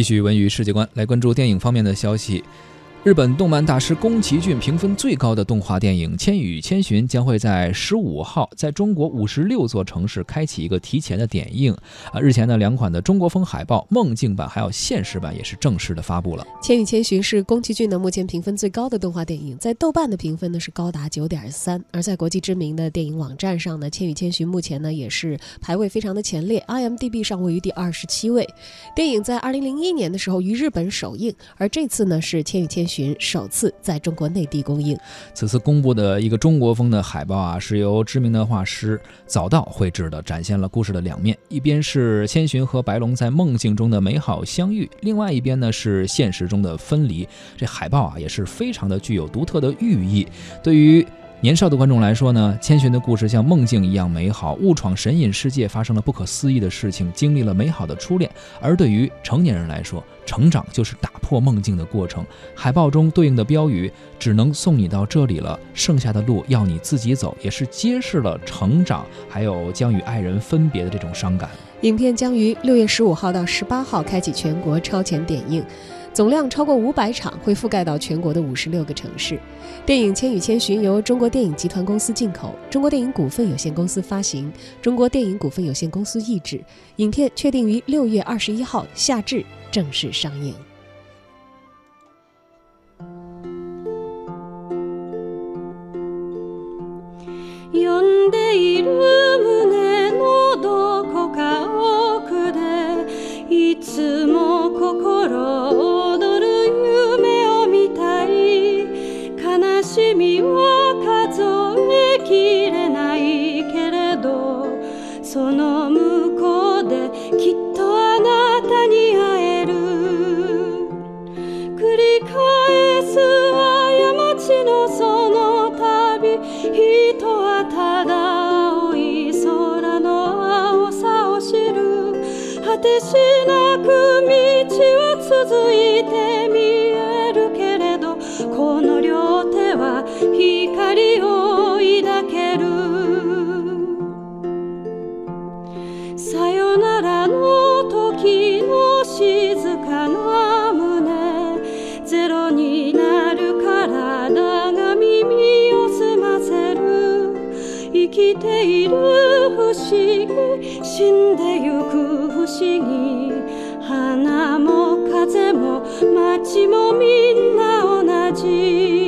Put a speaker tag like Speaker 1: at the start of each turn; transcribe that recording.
Speaker 1: 继续文娱世界观，来关注电影方面的消息。日本动漫大师宫崎骏评分最高的动画电影《千与千寻》将会在十五号在中国五十六座城市开启一个提前的点映。啊，日前呢，两款的中国风海报梦境版还有现实版也是正式的发布了。
Speaker 2: 《千与千寻》是宫崎骏呢目前评分最高的动画电影，在豆瓣的评分呢是高达九点三，而在国际知名的电影网站上呢，《千与千寻》目前呢也是排位非常的前列，IMDB 上位于第二十七位。电影在二零零一年的时候于日本首映，而这次呢是《千与千寻》。寻首次在中国内地公映。
Speaker 1: 此次公布的一个中国风的海报啊，是由知名的画师早稻绘制的，展现了故事的两面：一边是千寻和白龙在梦境中的美好相遇，另外一边呢是现实中的分离。这海报啊也是非常的具有独特的寓意。对于年少的观众来说呢，千寻的故事像梦境一样美好，误闯神隐世界发生了不可思议的事情，经历了美好的初恋。而对于成年人来说，成长就是打破梦境的过程。海报中对应的标语“只能送你到这里了，剩下的路要你自己走”，也是揭示了成长，还有将与爱人分别的这种伤感。
Speaker 2: 影片将于六月十五号到十八号开启全国超前点映。总量超过五百场，会覆盖到全国的五十六个城市。电影《千与千寻》由中国电影集团公司进口，中国电影股份有限公司发行，中国电影股份有限公司译制。影片确定于六月二十一号夏至正式上映。
Speaker 3: しみは数えきれないけれどその向こうできっとあなたに会える。繰り返す過ちのその旅。人はただ青い空の青さを知る。果てしなく道は続いて見える。生きている不思議死んでゆく不思議花も風も街もみんな同じ